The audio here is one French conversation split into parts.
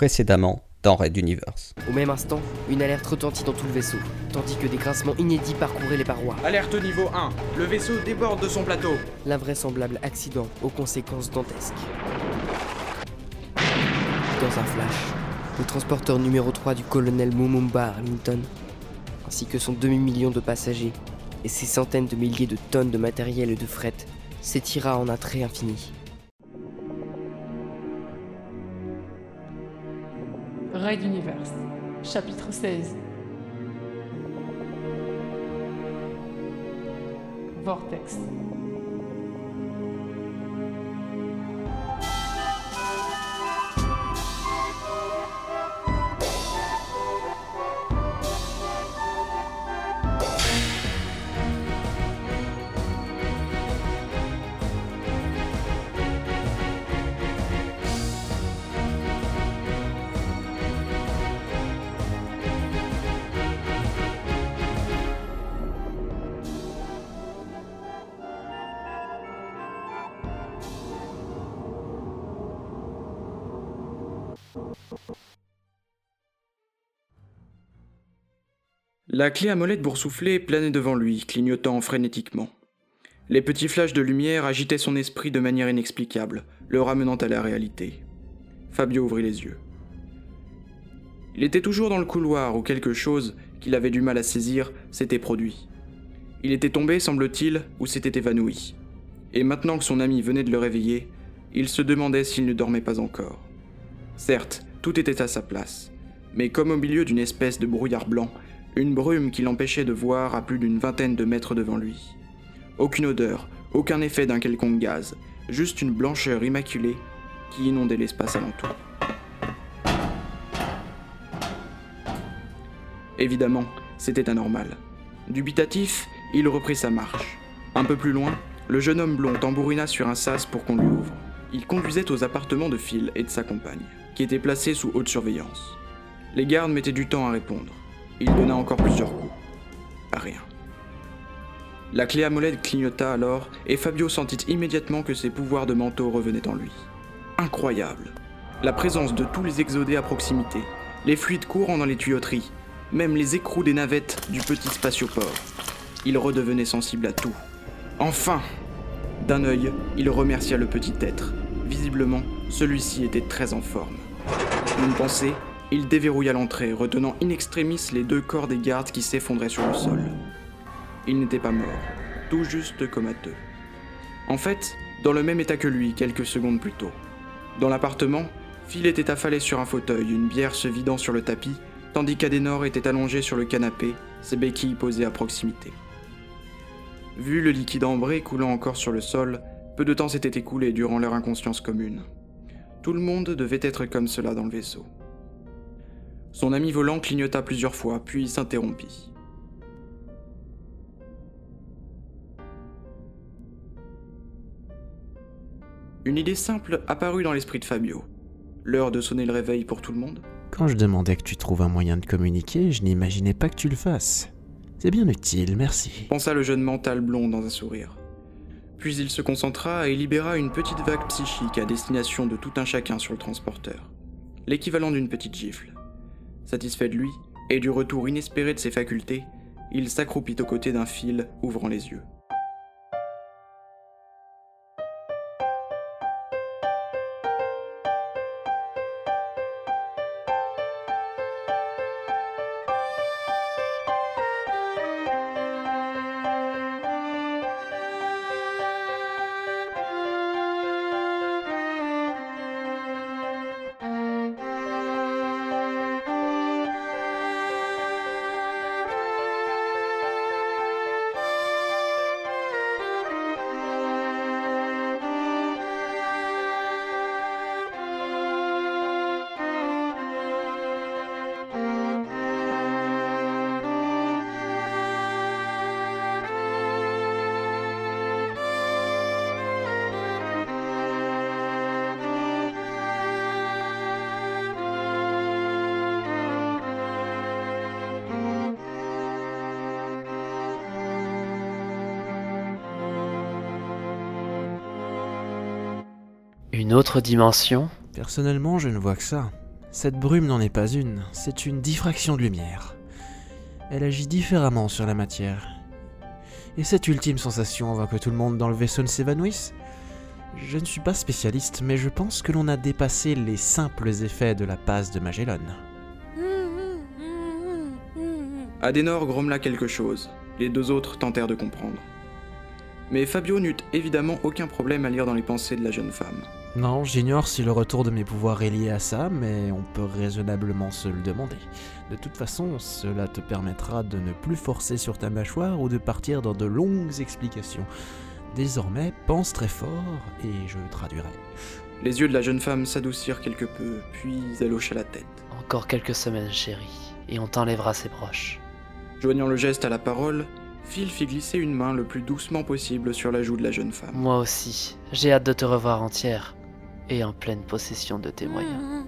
précédemment dans Red Universe. Au même instant, une alerte retentit dans tout le vaisseau, tandis que des grincements inédits parcouraient les parois. Alerte niveau 1. Le vaisseau déborde de son plateau. L'invraisemblable accident aux conséquences dantesques. Dans un flash, le transporteur numéro 3 du colonel Mumumba Arlington, ainsi que son demi-million de passagers et ses centaines de milliers de tonnes de matériel et de fret s'étira en un trait infini. Raid Universe, chapitre 16. Vortex. La clé à molette boursouflée planait devant lui, clignotant frénétiquement. Les petits flashs de lumière agitaient son esprit de manière inexplicable, le ramenant à la réalité. Fabio ouvrit les yeux. Il était toujours dans le couloir où quelque chose qu'il avait du mal à saisir s'était produit. Il était tombé, semble-t-il, ou s'était évanoui. Et maintenant que son ami venait de le réveiller, il se demandait s'il ne dormait pas encore. Certes, tout était à sa place, mais comme au milieu d'une espèce de brouillard blanc, une brume qui l'empêchait de voir à plus d'une vingtaine de mètres devant lui. Aucune odeur, aucun effet d'un quelconque gaz, juste une blancheur immaculée qui inondait l'espace alentour. Évidemment, c'était anormal. Dubitatif, il reprit sa marche. Un peu plus loin, le jeune homme blond tambourina sur un sas pour qu'on lui ouvre. Il conduisait aux appartements de Phil et de sa compagne, qui étaient placés sous haute surveillance. Les gardes mettaient du temps à répondre. Il donna encore plusieurs coups. Rien. La clé à molette clignota alors, et Fabio sentit immédiatement que ses pouvoirs de manteau revenaient en lui. Incroyable. La présence de tous les exodés à proximité, les fluides courant dans les tuyauteries, même les écrous des navettes du petit spatioport. Il redevenait sensible à tout. Enfin D'un œil, il remercia le petit être. Visiblement, celui-ci était très en forme. Une pensée, il déverrouilla l'entrée, retenant in extremis les deux corps des gardes qui s'effondraient sur le sol. Il n'était pas mort, tout juste comateux. En fait, dans le même état que lui, quelques secondes plus tôt. Dans l'appartement, Phil était affalé sur un fauteuil, une bière se vidant sur le tapis, tandis qu'Adenor était allongé sur le canapé, ses béquilles posées à proximité. Vu le liquide ambré coulant encore sur le sol, peu de temps s'était écoulé durant leur inconscience commune. Tout le monde devait être comme cela dans le vaisseau. Son ami volant clignota plusieurs fois, puis s'interrompit. Une idée simple apparut dans l'esprit de Fabio. L'heure de sonner le réveil pour tout le monde Quand je demandais que tu trouves un moyen de communiquer, je n'imaginais pas que tu le fasses. C'est bien utile, merci. pensa le jeune mental blond dans un sourire. Puis il se concentra et libéra une petite vague psychique à destination de tout un chacun sur le transporteur. L'équivalent d'une petite gifle. Satisfait de lui, et du retour inespéré de ses facultés, il s'accroupit aux côtés d'un fil, ouvrant les yeux. Une autre dimension Personnellement, je ne vois que ça. Cette brume n'en est pas une, c'est une diffraction de lumière. Elle agit différemment sur la matière. Et cette ultime sensation avant que tout le monde dans le vaisseau ne s'évanouisse Je ne suis pas spécialiste, mais je pense que l'on a dépassé les simples effets de la passe de Magellan. Adenor grommela quelque chose. Les deux autres tentèrent de comprendre. Mais Fabio n'eut évidemment aucun problème à lire dans les pensées de la jeune femme. Non, j'ignore si le retour de mes pouvoirs est lié à ça, mais on peut raisonnablement se le demander. De toute façon, cela te permettra de ne plus forcer sur ta mâchoire ou de partir dans de longues explications. Désormais, pense très fort et je traduirai. Les yeux de la jeune femme s'adoucirent quelque peu, puis elle hocha la tête. Encore quelques semaines, chérie, et on t'enlèvera ses broches. Joignant le geste à la parole, Phil fit glisser une main le plus doucement possible sur la joue de la jeune femme. Moi aussi, j'ai hâte de te revoir entière et en pleine possession de tes moyens.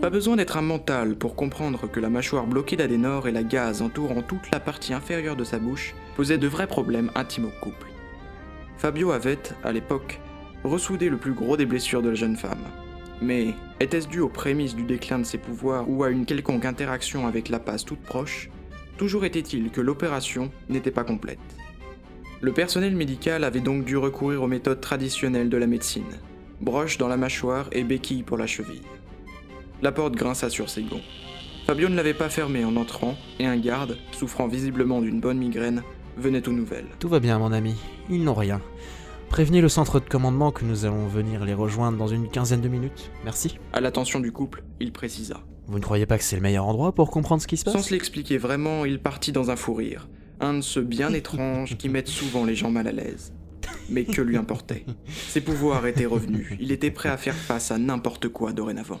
Pas besoin d'être un mental pour comprendre que la mâchoire bloquée d'Adenor et la gaze entourant toute la partie inférieure de sa bouche posaient de vrais problèmes intimes au couple. Fabio avait, à l'époque, ressoudé le plus gros des blessures de la jeune femme. Mais était-ce dû aux prémices du déclin de ses pouvoirs ou à une quelconque interaction avec la passe toute proche Toujours était-il que l'opération n'était pas complète. Le personnel médical avait donc dû recourir aux méthodes traditionnelles de la médecine, broche dans la mâchoire et béquille pour la cheville. La porte grinça sur ses gonds. Fabio ne l'avait pas fermée en entrant, et un garde, souffrant visiblement d'une bonne migraine, venait aux nouvelles. Tout va bien, mon ami, ils n'ont rien. Prévenez le centre de commandement que nous allons venir les rejoindre dans une quinzaine de minutes. Merci. À l'attention du couple, il précisa. Vous ne croyez pas que c'est le meilleur endroit pour comprendre ce qui se passe? Sans se l'expliquer vraiment, il partit dans un fou rire. Un de ceux bien étranges qui mettent souvent les gens mal à l'aise. Mais que lui importait Ses pouvoirs étaient revenus. Il était prêt à faire face à n'importe quoi dorénavant.